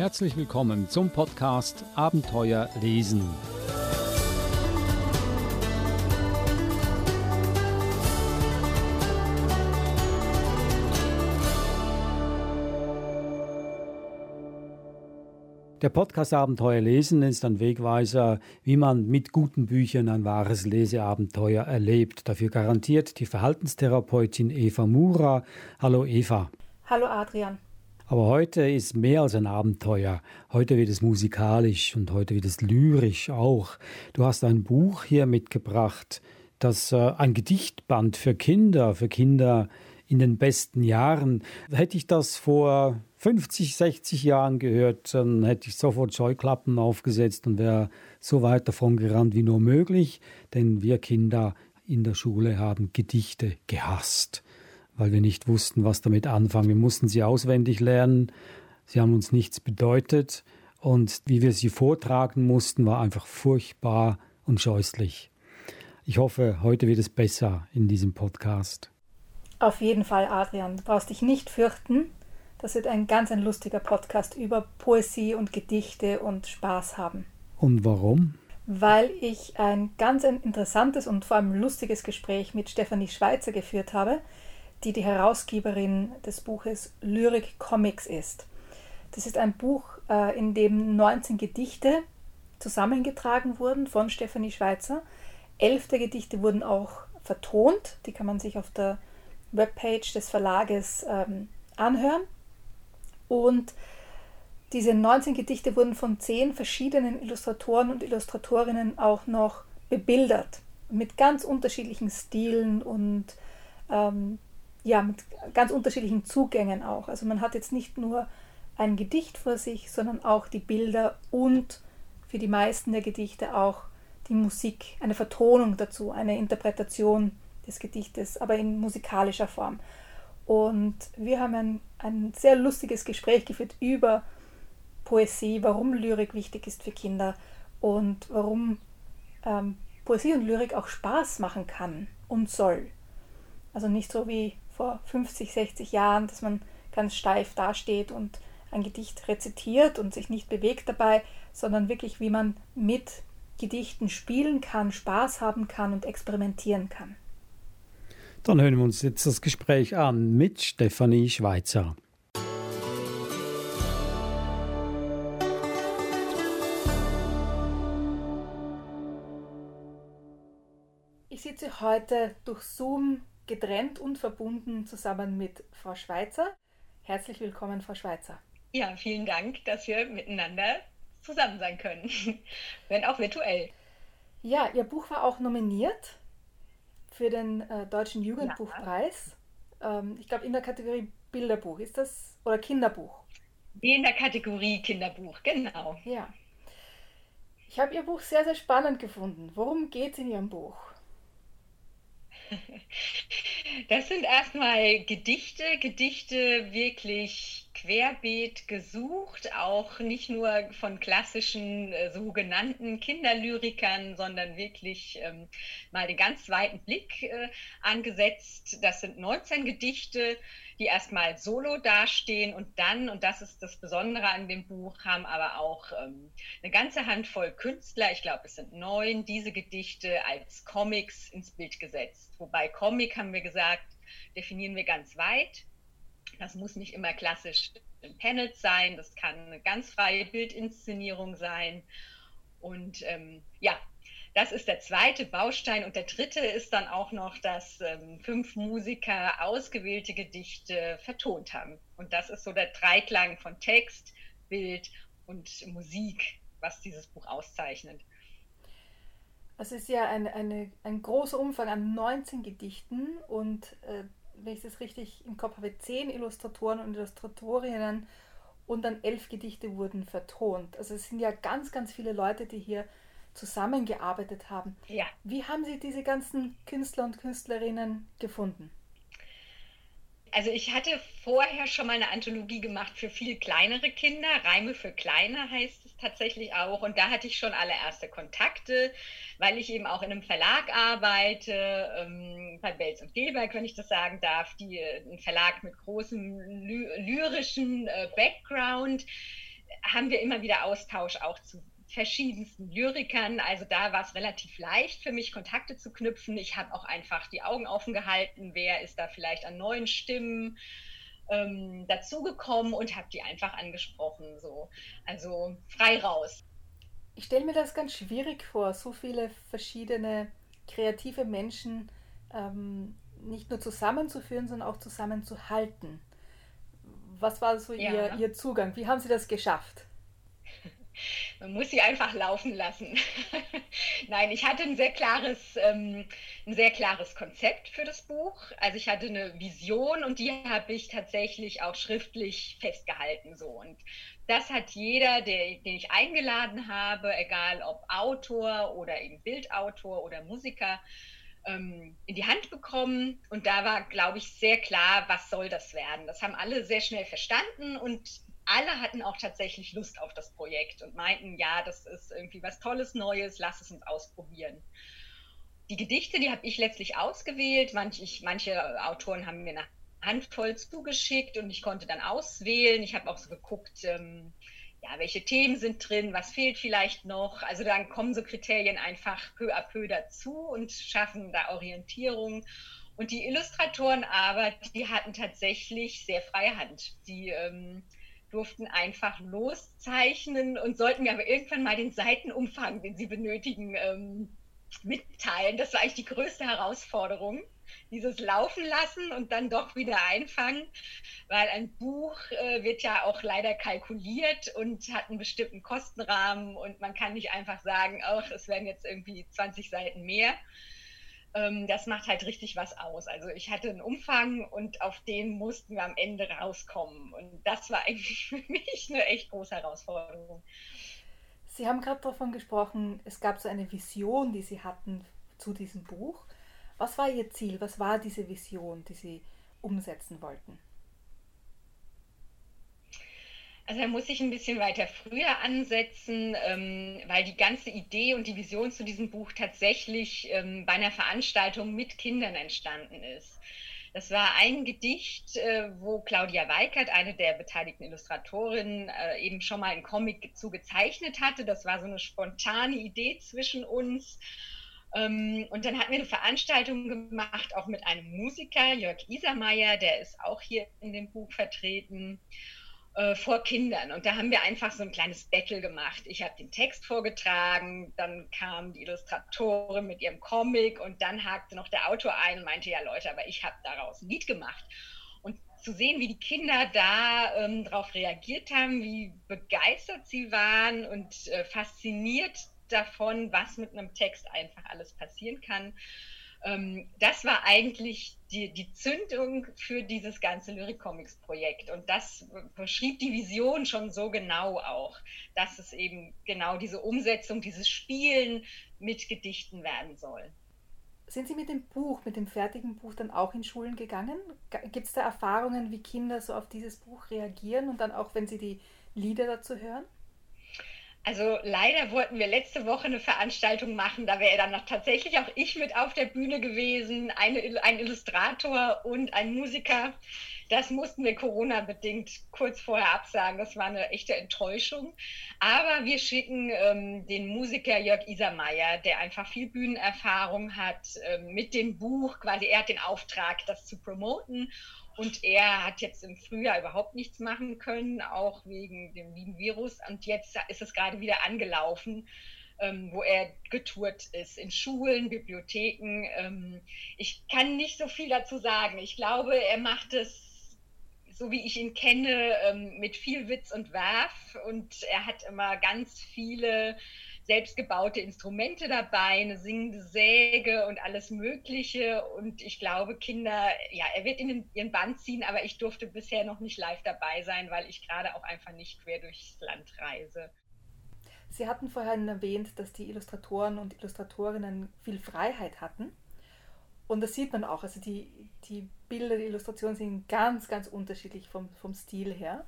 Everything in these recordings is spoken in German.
Herzlich willkommen zum Podcast Abenteuer lesen. Der Podcast Abenteuer lesen ist ein Wegweiser, wie man mit guten Büchern ein wahres Leseabenteuer erlebt. Dafür garantiert die Verhaltenstherapeutin Eva Mura. Hallo Eva. Hallo Adrian. Aber heute ist mehr als ein Abenteuer. Heute wird es musikalisch und heute wird es lyrisch auch. Du hast ein Buch hier mitgebracht, das äh, ein Gedichtband für Kinder, für Kinder in den besten Jahren. Hätte ich das vor 50, 60 Jahren gehört, dann hätte ich sofort Scheuklappen aufgesetzt und wäre so weit davon gerannt wie nur möglich, denn wir Kinder in der Schule haben Gedichte gehasst, weil wir nicht wussten, was damit anfangen. Wir mussten sie auswendig lernen, sie haben uns nichts bedeutet und wie wir sie vortragen mussten, war einfach furchtbar und scheußlich. Ich hoffe, heute wird es besser in diesem Podcast. Auf jeden Fall, Adrian. Du brauchst dich nicht fürchten. Das wird ein ganz ein lustiger Podcast über Poesie und Gedichte und Spaß haben. Und warum? Weil ich ein ganz ein interessantes und vor allem lustiges Gespräch mit Stefanie Schweizer geführt habe, die die Herausgeberin des Buches Lyrik Comics ist. Das ist ein Buch, äh, in dem 19 Gedichte zusammengetragen wurden von Stefanie Schweizer. Elf der Gedichte wurden auch vertont. Die kann man sich auf der Webpage des Verlages ähm, anhören. Und diese 19 Gedichte wurden von zehn verschiedenen Illustratoren und Illustratorinnen auch noch bebildert. Mit ganz unterschiedlichen Stilen und ähm, ja, mit ganz unterschiedlichen Zugängen auch. Also man hat jetzt nicht nur ein Gedicht vor sich, sondern auch die Bilder und für die meisten der Gedichte auch die Musik, eine Vertonung dazu, eine Interpretation des Gedichtes, aber in musikalischer Form. Und wir haben ein, ein sehr lustiges Gespräch geführt über Poesie, warum Lyrik wichtig ist für Kinder und warum ähm, Poesie und Lyrik auch Spaß machen kann und soll. Also nicht so wie vor 50, 60 Jahren, dass man ganz steif dasteht und ein Gedicht rezitiert und sich nicht bewegt dabei, sondern wirklich, wie man mit Gedichten spielen kann, Spaß haben kann und experimentieren kann. Dann hören wir uns jetzt das Gespräch an mit Stefanie Schweizer. Ich sitze heute durch Zoom getrennt und verbunden zusammen mit Frau Schweizer. Herzlich willkommen, Frau Schweizer. Ja, vielen Dank, dass wir miteinander zusammen sein können, wenn auch virtuell. Ja, Ihr Buch war auch nominiert für den äh, Deutschen Jugendbuchpreis. Ja. Ähm, ich glaube in der Kategorie Bilderbuch. Ist das oder Kinderbuch? In der Kategorie Kinderbuch, genau. Ja. Ich habe Ihr Buch sehr, sehr spannend gefunden. Worum geht es in Ihrem Buch? Das sind erstmal Gedichte, Gedichte wirklich querbeet gesucht, auch nicht nur von klassischen äh, sogenannten Kinderlyrikern, sondern wirklich ähm, mal den ganz weiten Blick äh, angesetzt. Das sind 19 Gedichte, die erstmal solo dastehen und dann, und das ist das Besondere an dem Buch, haben aber auch ähm, eine ganze Handvoll Künstler, ich glaube es sind neun, diese Gedichte als Comics ins Bild gesetzt. Wobei Comic, haben wir gesagt, definieren wir ganz weit. Das muss nicht immer klassisch in Panels sein, das kann eine ganz freie Bildinszenierung sein. Und ähm, ja, das ist der zweite Baustein. Und der dritte ist dann auch noch, dass ähm, fünf Musiker ausgewählte Gedichte vertont haben. Und das ist so der Dreiklang von Text, Bild und Musik, was dieses Buch auszeichnet. Es ist ja ein, eine, ein großer Umfang an 19 Gedichten und äh, wenn ich das richtig im Kopf habe, zehn Illustratoren und Illustratorinnen und dann elf Gedichte wurden vertont. Also es sind ja ganz, ganz viele Leute, die hier zusammengearbeitet haben. Ja. Wie haben Sie diese ganzen Künstler und Künstlerinnen gefunden? Also ich hatte vorher schon mal eine Anthologie gemacht für viel kleinere Kinder. Reime für Kleine heißt es tatsächlich auch. Und da hatte ich schon allererste Kontakte, weil ich eben auch in einem Verlag arbeite, ähm, bei Belz und Dilberg, wenn ich das sagen darf, die, ein Verlag mit großem ly lyrischen äh, Background haben wir immer wieder Austausch auch zu verschiedensten Lyrikern. Also da war es relativ leicht für mich, Kontakte zu knüpfen. Ich habe auch einfach die Augen offen gehalten, wer ist da vielleicht an neuen Stimmen ähm, dazugekommen und habe die einfach angesprochen. So. Also frei raus. Ich stelle mir das ganz schwierig vor, so viele verschiedene kreative Menschen ähm, nicht nur zusammenzuführen, sondern auch zusammenzuhalten. Was war so ja. ihr, ihr Zugang? Wie haben Sie das geschafft? Man muss sie einfach laufen lassen. Nein, ich hatte ein sehr klares, ähm, ein sehr klares Konzept für das Buch. Also ich hatte eine Vision und die habe ich tatsächlich auch schriftlich festgehalten. So und das hat jeder, der, den ich eingeladen habe, egal ob Autor oder eben Bildautor oder Musiker, ähm, in die Hand bekommen. Und da war, glaube ich, sehr klar, was soll das werden. Das haben alle sehr schnell verstanden und alle hatten auch tatsächlich Lust auf das Projekt und meinten, ja, das ist irgendwie was Tolles, Neues, lass es uns ausprobieren. Die Gedichte, die habe ich letztlich ausgewählt. Manch, ich, manche Autoren haben mir eine Handvoll zugeschickt und ich konnte dann auswählen. Ich habe auch so geguckt, ähm, ja, welche Themen sind drin, was fehlt vielleicht noch. Also dann kommen so Kriterien einfach peu à peu dazu und schaffen da Orientierung. Und die Illustratoren aber, die hatten tatsächlich sehr freie Hand. Die ähm, durften einfach loszeichnen und sollten mir aber irgendwann mal den Seitenumfang, den sie benötigen, ähm, mitteilen. Das war eigentlich die größte Herausforderung, dieses Laufen lassen und dann doch wieder einfangen, weil ein Buch äh, wird ja auch leider kalkuliert und hat einen bestimmten Kostenrahmen und man kann nicht einfach sagen, ach, es werden jetzt irgendwie 20 Seiten mehr ähm, das macht halt richtig was aus. Also ich hatte einen Umfang und auf den mussten wir am Ende rauskommen. Und das war eigentlich für mich eine echt große Herausforderung. Sie haben gerade davon gesprochen, es gab so eine Vision, die Sie hatten zu diesem Buch. Was war Ihr Ziel? Was war diese Vision, die Sie umsetzen wollten? Also da muss ich ein bisschen weiter früher ansetzen, ähm, weil die ganze Idee und die Vision zu diesem Buch tatsächlich ähm, bei einer Veranstaltung mit Kindern entstanden ist. Das war ein Gedicht, äh, wo Claudia Weikert, eine der beteiligten Illustratorinnen, äh, eben schon mal einen Comic zu gezeichnet hatte. Das war so eine spontane Idee zwischen uns. Ähm, und dann hatten wir eine Veranstaltung gemacht, auch mit einem Musiker, Jörg Isermeier, der ist auch hier in dem Buch vertreten. Äh, vor Kindern. Und da haben wir einfach so ein kleines Battle gemacht. Ich habe den Text vorgetragen, dann kam die Illustratorin mit ihrem Comic und dann hakte noch der Autor ein und meinte, ja Leute, aber ich habe daraus ein Lied gemacht. Und zu sehen, wie die Kinder da ähm, darauf reagiert haben, wie begeistert sie waren und äh, fasziniert davon, was mit einem Text einfach alles passieren kann das war eigentlich die, die Zündung für dieses ganze Lyric-Comics-Projekt. Und das beschrieb die Vision schon so genau auch, dass es eben genau diese Umsetzung, dieses Spielen mit Gedichten werden soll. Sind Sie mit dem Buch, mit dem fertigen Buch dann auch in Schulen gegangen? Gibt es da Erfahrungen, wie Kinder so auf dieses Buch reagieren und dann auch, wenn sie die Lieder dazu hören? Also leider wollten wir letzte Woche eine Veranstaltung machen, da wäre dann tatsächlich auch ich mit auf der Bühne gewesen, eine, ein Illustrator und ein Musiker. Das mussten wir Corona-bedingt kurz vorher absagen. Das war eine echte Enttäuschung. Aber wir schicken ähm, den Musiker Jörg Isermeier, der einfach viel Bühnenerfahrung hat, ähm, mit dem Buch. Quasi, er hat den Auftrag, das zu promoten. Und er hat jetzt im Frühjahr überhaupt nichts machen können, auch wegen dem lieben Virus. Und jetzt ist es gerade wieder angelaufen, ähm, wo er getourt ist, in Schulen, Bibliotheken. Ähm, ich kann nicht so viel dazu sagen. Ich glaube, er macht es, so wie ich ihn kenne, ähm, mit viel Witz und Werf. Und er hat immer ganz viele selbstgebaute Instrumente dabei, eine singende Säge und alles Mögliche. Und ich glaube, Kinder, ja, er wird in ihren Band ziehen, aber ich durfte bisher noch nicht live dabei sein, weil ich gerade auch einfach nicht quer durchs Land reise. Sie hatten vorhin erwähnt, dass die Illustratoren und Illustratorinnen viel Freiheit hatten. Und das sieht man auch. Also die, die Bilder, die Illustrationen sind ganz, ganz unterschiedlich vom, vom Stil her.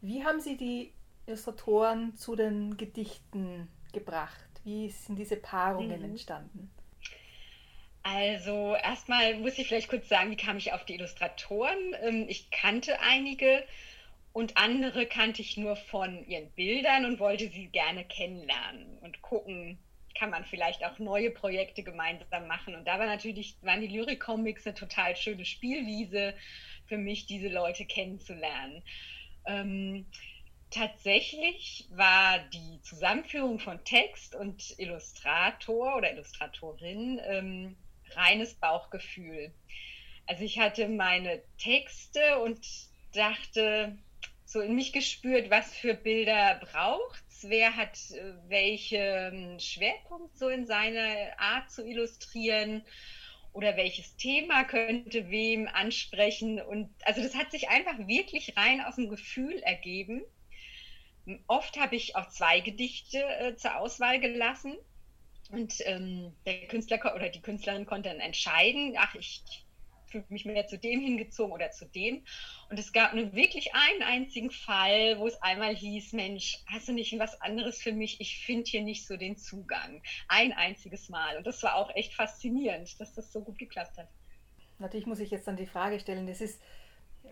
Wie haben Sie die Illustratoren zu den Gedichten gebracht? Wie sind diese Paarungen mhm. entstanden? Also erstmal muss ich vielleicht kurz sagen, wie kam ich auf die Illustratoren? Ähm, ich kannte einige und andere kannte ich nur von ihren Bildern und wollte sie gerne kennenlernen und gucken, kann man vielleicht auch neue Projekte gemeinsam machen. Und da war natürlich, waren die Lyrik-Comics eine total schöne Spielwiese für mich, diese Leute kennenzulernen. Ähm, tatsächlich war die Zusammenführung von Text und Illustrator oder Illustratorin ähm, reines Bauchgefühl. Also ich hatte meine Texte und dachte, so in mich gespürt, was für Bilder braucht es, wer hat äh, welchen Schwerpunkt so in seiner Art zu illustrieren oder welches Thema könnte wem ansprechen. Und also das hat sich einfach wirklich rein aus dem Gefühl ergeben. Oft habe ich auch zwei Gedichte äh, zur Auswahl gelassen. Und ähm, der Künstler oder die Künstlerin konnte dann entscheiden, ach, ich fühle mich mehr zu dem hingezogen oder zu dem. Und es gab nur wirklich einen einzigen Fall, wo es einmal hieß, Mensch, hast du nicht was anderes für mich? Ich finde hier nicht so den Zugang. Ein einziges Mal. Und das war auch echt faszinierend, dass das so gut geklappt hat. Natürlich muss ich jetzt dann die Frage stellen, es ist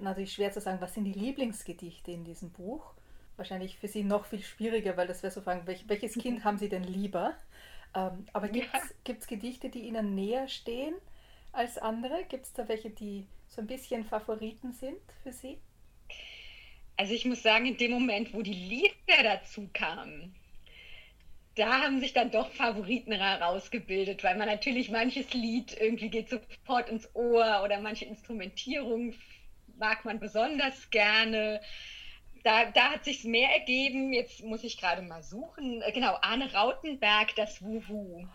natürlich schwer zu sagen, was sind die Lieblingsgedichte in diesem Buch? Wahrscheinlich für Sie noch viel schwieriger, weil das wäre so fragen, welches Kind haben Sie denn lieber? Ähm, aber gibt es ja. Gedichte, die Ihnen näher stehen? als andere? Gibt es da welche, die so ein bisschen Favoriten sind für Sie? Also ich muss sagen, in dem Moment, wo die Lieder dazu kamen, da haben sich dann doch Favoriten herausgebildet, weil man natürlich manches Lied irgendwie geht sofort ins Ohr oder manche Instrumentierung mag man besonders gerne. Da, da hat sich mehr ergeben. Jetzt muss ich gerade mal suchen. Äh, genau, Arne Rautenberg, das Wuhu.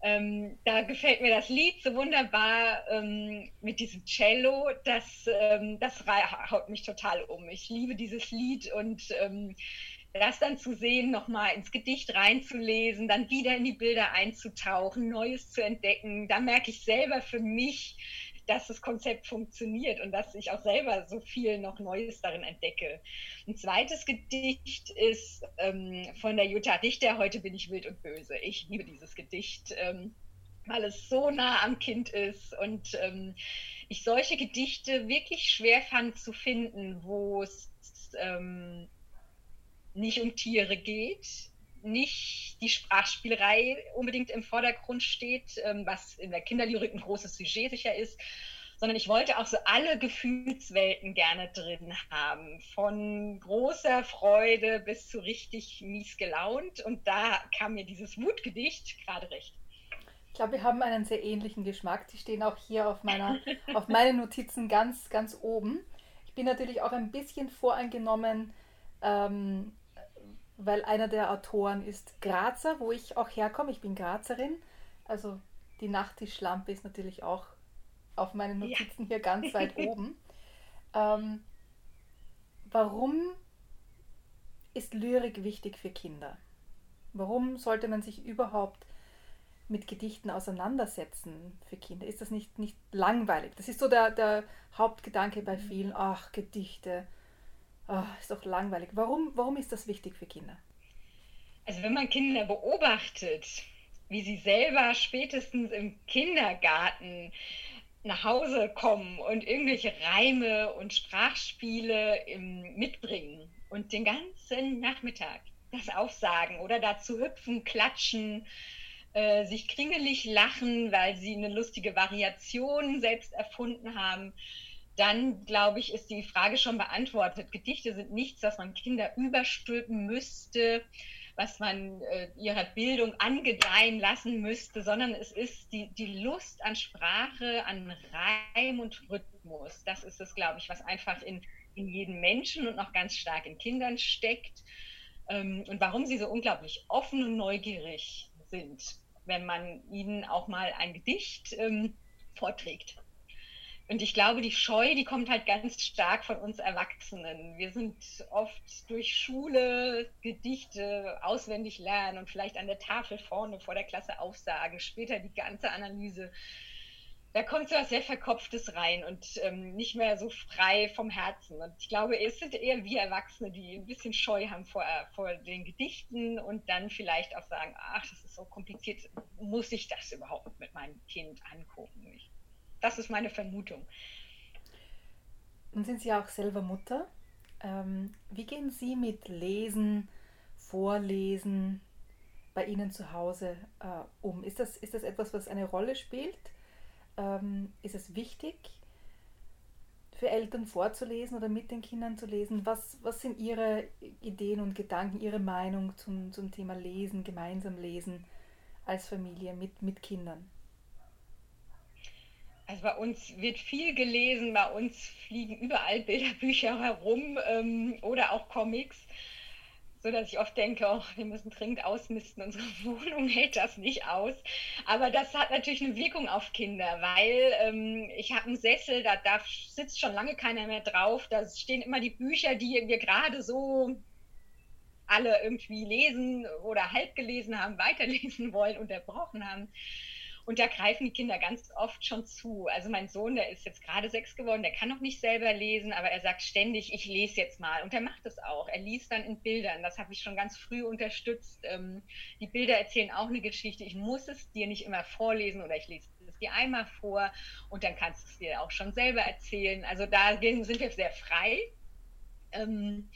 Ähm, da gefällt mir das Lied so wunderbar ähm, mit diesem Cello. Das, ähm, das haut mich total um. Ich liebe dieses Lied und ähm, das dann zu sehen, nochmal ins Gedicht reinzulesen, dann wieder in die Bilder einzutauchen, Neues zu entdecken, da merke ich selber für mich, dass das Konzept funktioniert und dass ich auch selber so viel noch Neues darin entdecke. Ein zweites Gedicht ist ähm, von der Jutta Dichter, Heute bin ich wild und böse. Ich liebe dieses Gedicht, ähm, weil es so nah am Kind ist und ähm, ich solche Gedichte wirklich schwer fand zu finden, wo es ähm, nicht um Tiere geht, nicht die Sprachspielerei unbedingt im Vordergrund steht, ähm, was in der Kinderlyrik ein großes Sujet sicher ist, sondern ich wollte auch so alle Gefühlswelten gerne drin haben, von großer Freude bis zu richtig mies gelaunt. Und da kam mir dieses Wutgedicht gerade recht. Ich glaube, wir haben einen sehr ähnlichen Geschmack. Die stehen auch hier auf, meiner, auf meinen Notizen ganz, ganz oben. Ich bin natürlich auch ein bisschen voreingenommen, ähm, weil einer der Autoren ist Grazer, wo ich auch herkomme. Ich bin Grazerin. Also die Nachttischlampe ist natürlich auch auf meinen Notizen ja. hier ganz weit oben. Ähm, warum ist Lyrik wichtig für Kinder? Warum sollte man sich überhaupt mit Gedichten auseinandersetzen für Kinder? Ist das nicht, nicht langweilig? Das ist so der, der Hauptgedanke bei mhm. vielen. Ach, Gedichte oh, ist doch langweilig. Warum, warum ist das wichtig für Kinder? Also wenn man Kinder beobachtet, wie sie selber spätestens im Kindergarten nach Hause kommen und irgendwelche Reime und Sprachspiele im, mitbringen und den ganzen Nachmittag das aufsagen oder dazu hüpfen, klatschen, äh, sich kringelig lachen, weil sie eine lustige Variation selbst erfunden haben, dann glaube ich, ist die Frage schon beantwortet. Gedichte sind nichts, was man Kinder überstülpen müsste, was man äh, ihrer Bildung angedeihen lassen müsste, sondern es ist die, die Lust an Sprache, an Reim und Rhythmus. Das ist es, glaube ich, was einfach in, in jedem Menschen und noch ganz stark in Kindern steckt. Ähm, und warum sie so unglaublich offen und neugierig sind, wenn man ihnen auch mal ein Gedicht ähm, vorträgt. Und ich glaube, die Scheu, die kommt halt ganz stark von uns Erwachsenen. Wir sind oft durch Schule Gedichte auswendig lernen und vielleicht an der Tafel vorne vor der Klasse aufsagen, später die ganze Analyse. Da kommt so was sehr Verkopftes rein und ähm, nicht mehr so frei vom Herzen. Und ich glaube, es sind eher wir Erwachsene, die ein bisschen Scheu haben vor, vor den Gedichten und dann vielleicht auch sagen, ach, das ist so kompliziert, muss ich das überhaupt mit meinem Kind angucken? Ich das ist meine Vermutung. Nun sind Sie auch selber Mutter Ähm, wie gehen Sie mit Lesen, Vorlesen bei Ihnen zu Hause äh, um? Ist das, ist das etwas, was eine Rolle spielt? Ähm, ist es wichtig, für Eltern vorzulesen oder mit den Kindern zu lesen? Was, was sind Ihre Ideen und Gedanken, Ihre Meinung zum, zum Thema Lesen, gemeinsam lesen als Familie mit, mit Kindern? Also bei uns wird viel gelesen, bei uns fliegen überall Bilderbücher herum ähm, oder auch Comics, so dass ich oft denke, oh, wir müssen dringend ausmisten, unsere Wohnung hält das nicht aus. Aber das hat natürlich eine Wirkung auf Kinder, weil ähm, ich habe einen Sessel, da, da sitzt schon lange keiner mehr drauf, da stehen immer die Bücher, die wir gerade so alle irgendwie lesen oder halb gelesen haben, weiterlesen wollen, unterbrochen haben. Und da greifen die Kinder ganz oft schon zu. Also mein Sohn, der ist jetzt gerade sechs geworden, der kann noch nicht selber lesen, aber er sagt ständig, ich lese jetzt mal. Und er macht es auch. Er liest dann in Bildern. Das habe ich schon ganz früh unterstützt. Ähm, die Bilder erzählen auch eine Geschichte. Ich muss es dir nicht immer vorlesen oder ich lese es dir einmal vor und dann kannst du es dir auch schon selber erzählen. Also da sind wir sehr frei. Ähm,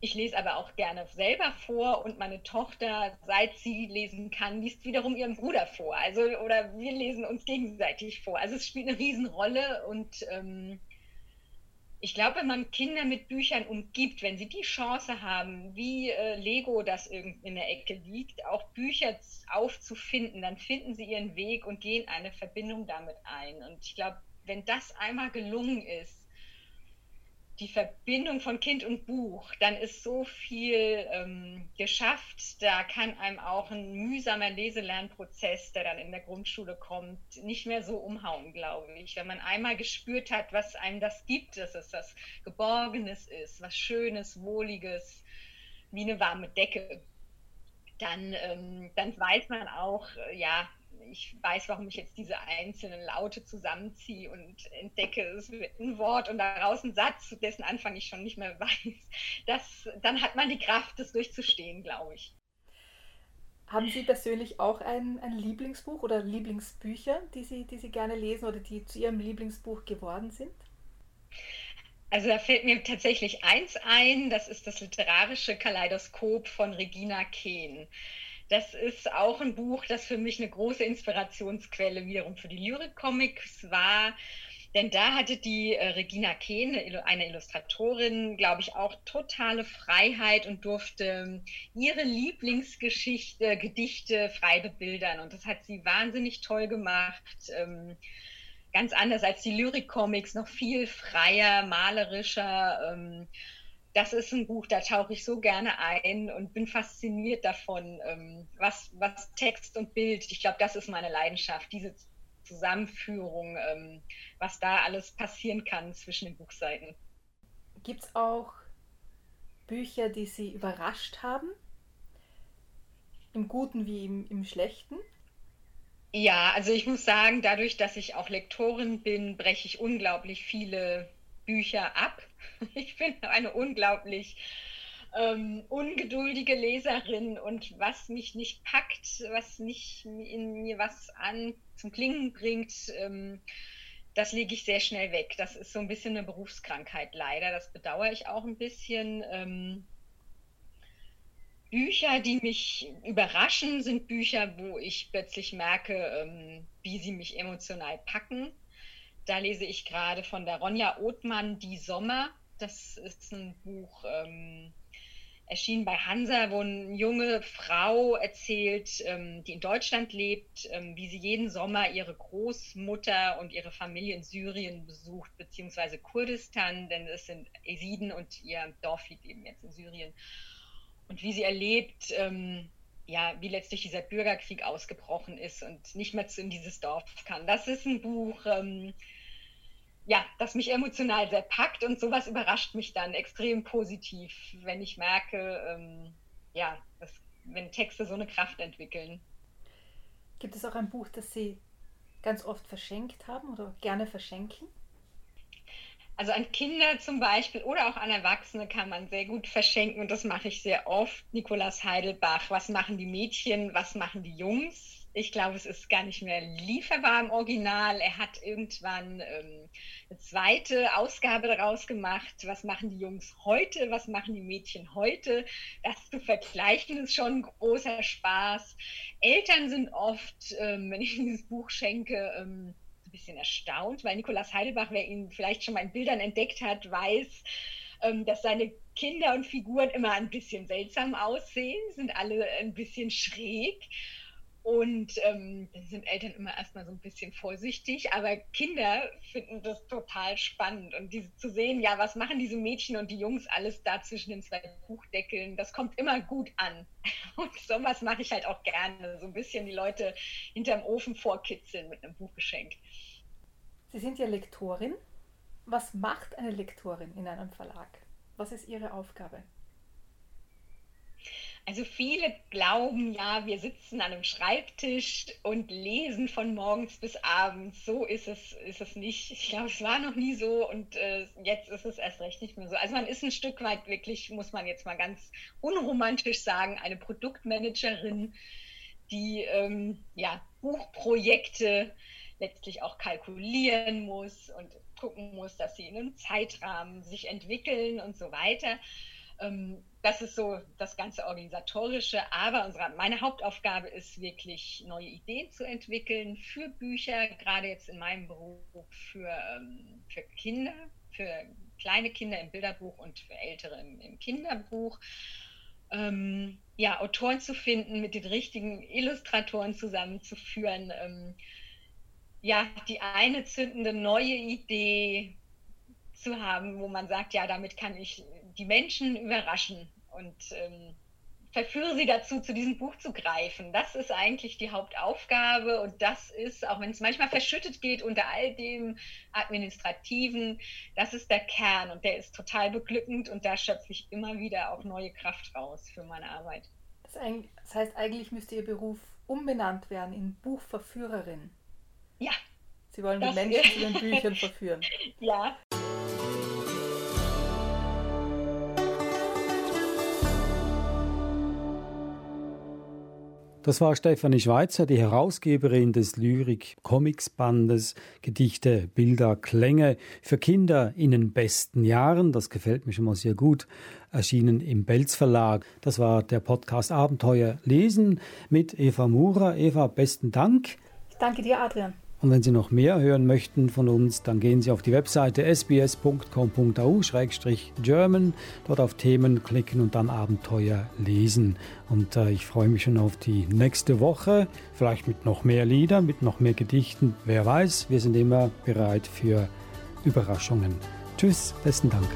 ich lese aber auch gerne selber vor und meine Tochter, seit sie lesen kann, liest wiederum ihrem Bruder vor. Also, oder wir lesen uns gegenseitig vor. Also es spielt eine Riesenrolle und ähm, ich glaube, wenn man Kinder mit Büchern umgibt, wenn sie die Chance haben, wie äh, Lego das in der Ecke liegt, auch Bücher aufzufinden, dann finden sie ihren Weg und gehen eine Verbindung damit ein. Und ich glaube, wenn das einmal gelungen ist, die Verbindung von Kind und Buch, dann ist so viel ähm, geschafft. Da kann einem auch ein mühsamer Leselernprozess, der dann in der Grundschule kommt, nicht mehr so umhauen, glaube ich. Wenn man einmal gespürt hat, was einem das gibt, dass es was Geborgenes ist, was Schönes, Wohliges, wie eine warme Decke, dann, ähm, dann weiß man auch, äh, ja, ich weiß, warum ich jetzt diese einzelnen Laute zusammenziehe und entdecke, es wird ein Wort und daraus ein Satz, dessen Anfang ich schon nicht mehr weiß. Das, dann hat man die Kraft, das durchzustehen, glaube ich. Haben Sie persönlich auch ein, ein Lieblingsbuch oder Lieblingsbücher, die Sie, die Sie gerne lesen oder die zu Ihrem Lieblingsbuch geworden sind? Also da fällt mir tatsächlich eins ein, das ist das literarische Kaleidoskop von Regina Kehn. Das ist auch ein Buch, das für mich eine große Inspirationsquelle wiederum für die Lyrik-Comics war. Denn da hatte die äh, Regina Kehn, eine Illustratorin, glaube ich, auch totale Freiheit und durfte ähm, ihre Lieblingsgeschichte, Gedichte frei bebildern. Und das hat sie wahnsinnig toll gemacht. Ähm, ganz anders als die Lyrik-Comics, noch viel freier, malerischer. Ähm, das ist ein Buch, da tauche ich so gerne ein und bin fasziniert davon, ähm, was, was Text und Bild, ich glaube, das ist meine Leidenschaft, diese Zusammenführung, ähm, was da alles passieren kann zwischen den Buchseiten. Gibt es auch Bücher, die Sie überrascht haben? Im Guten wie im, im Schlechten? Ja, also ich muss sagen, dadurch, dass ich auch Lektorin bin, breche ich unglaublich viele Bücher ab. Ich bin eine unglaublich ähm, ungeduldige Leserin und was mich nicht packt, was nicht in mir was an zum Klingen bringt, ähm, das lege ich sehr schnell weg. Das ist so ein bisschen eine Berufskrankheit leider. Das bedauere ich auch ein bisschen. Ähm, Bücher, die mich überraschen, sind Bücher, wo ich plötzlich merke, ähm, wie sie mich emotional packen. Da lese ich gerade von der Ronja Othmann Die Sommer. Das ist ein Buch, ähm, erschienen bei Hansa, wo eine junge Frau erzählt, ähm, die in Deutschland lebt, ähm, wie sie jeden Sommer ihre Großmutter und ihre Familie in Syrien besucht, beziehungsweise Kurdistan, denn es sind Esiden und ihr Dorf liegt eben jetzt in Syrien. Und wie sie erlebt, ähm, ja, wie letztlich dieser Bürgerkrieg ausgebrochen ist und nicht mehr in dieses Dorf kann. Das ist ein Buch, ähm, ja, das mich emotional sehr packt und sowas überrascht mich dann extrem positiv, wenn ich merke, ähm, ja, dass, wenn Texte so eine Kraft entwickeln. Gibt es auch ein Buch, das Sie ganz oft verschenkt haben oder gerne verschenken? Also an Kinder zum Beispiel oder auch an Erwachsene kann man sehr gut verschenken und das mache ich sehr oft. Nikolaus Heidelbach, was machen die Mädchen, was machen die Jungs? Ich glaube, es ist gar nicht mehr lieferbar im Original. Er hat irgendwann ähm, eine zweite Ausgabe daraus gemacht. Was machen die Jungs heute? Was machen die Mädchen heute? Das zu vergleichen ist schon ein großer Spaß. Eltern sind oft, ähm, wenn ich dieses Buch schenke, ähm, bisschen erstaunt, weil Nikolaus Heidelbach, wer ihn vielleicht schon mal in Bildern entdeckt hat, weiß, ähm, dass seine Kinder und Figuren immer ein bisschen seltsam aussehen, sind alle ein bisschen schräg. Und ähm, da sind Eltern immer erstmal so ein bisschen vorsichtig, aber Kinder finden das total spannend. Und diese, zu sehen, ja, was machen diese Mädchen und die Jungs alles da zwischen den zwei Buchdeckeln, das kommt immer gut an. Und sowas mache ich halt auch gerne, so ein bisschen die Leute hinterm Ofen vorkitzeln mit einem Buchgeschenk. Sie sind ja Lektorin. Was macht eine Lektorin in einem Verlag? Was ist Ihre Aufgabe? Also viele glauben ja, wir sitzen an einem Schreibtisch und lesen von morgens bis abends. So ist es, ist es nicht. Ich glaube, es war noch nie so und äh, jetzt ist es erst recht nicht mehr so. Also man ist ein Stück weit wirklich, muss man jetzt mal ganz unromantisch sagen, eine Produktmanagerin, die ähm, ja, Buchprojekte letztlich auch kalkulieren muss und gucken muss, dass sie in einem Zeitrahmen sich entwickeln und so weiter. Ähm, das ist so das ganze Organisatorische. Aber unsere, meine Hauptaufgabe ist wirklich, neue Ideen zu entwickeln für Bücher, gerade jetzt in meinem Beruf für, ähm, für Kinder, für kleine Kinder im Bilderbuch und für Ältere im, im Kinderbuch. Ähm, ja, Autoren zu finden, mit den richtigen Illustratoren zusammenzuführen. Ähm, ja, die eine zündende neue Idee zu haben, wo man sagt, ja, damit kann ich die Menschen überraschen und ähm, verführe sie dazu, zu diesem Buch zu greifen. Das ist eigentlich die Hauptaufgabe und das ist, auch wenn es manchmal verschüttet geht unter all dem Administrativen, das ist der Kern und der ist total beglückend und da schöpfe ich immer wieder auch neue Kraft raus für meine Arbeit. Das, heißt, eigentlich müsste Ihr Beruf umbenannt werden in Buchverführerin. Ja. Sie wollen die Menschen zu den Büchern verführen. Ja. Das war Stefanie Schweizer, die Herausgeberin des Lyrik-Comics-Bandes Gedichte, Bilder, Klänge für Kinder in den besten Jahren. Das gefällt mir schon mal sehr gut. Erschienen im Belz Verlag. Das war der Podcast Abenteuer lesen mit Eva Mura. Eva, besten Dank. Ich danke dir, Adrian. Und wenn Sie noch mehr hören möchten von uns, dann gehen Sie auf die Webseite sbs.com.au-german, dort auf Themen klicken und dann Abenteuer lesen. Und äh, ich freue mich schon auf die nächste Woche, vielleicht mit noch mehr Liedern, mit noch mehr Gedichten. Wer weiß, wir sind immer bereit für Überraschungen. Tschüss, besten Dank.